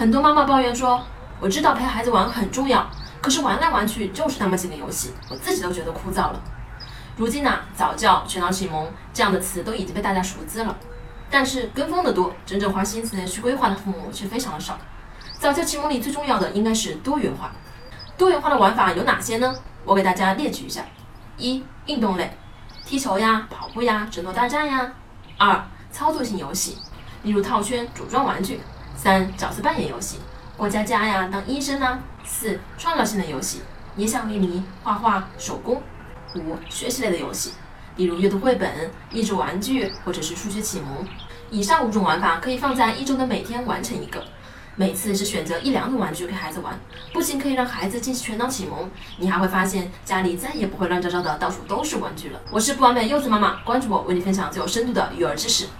很多妈妈抱怨说：“我知道陪孩子玩很重要，可是玩来玩去就是那么几个游戏，我自己都觉得枯燥了。”如今呢，早教、全脑启蒙这样的词都已经被大家熟知了，但是跟风的多，真正花心思去规划的父母却非常的少。早教启蒙里最重要的应该是多元化。多元化的玩法有哪些呢？我给大家列举一下：一、运动类，踢球呀、跑步呀、争夺大战呀；二、操作性游戏，例如套圈、组装玩具。三、角色扮演游戏，过家家呀，当医生呐。四、创造性的游戏，捏橡皮泥、画画、手工。五、学习类的游戏，比如阅读绘本、益智玩具或者是数学启蒙。以上五种玩法可以放在一周的每天完成一个，每次是选择一两种玩具给孩子玩，不仅可以让孩子进行全脑启蒙，你还会发现家里再也不会乱糟糟的，到处都是玩具了。我是不完美柚子妈妈，关注我，为你分享最有深度的育儿知识。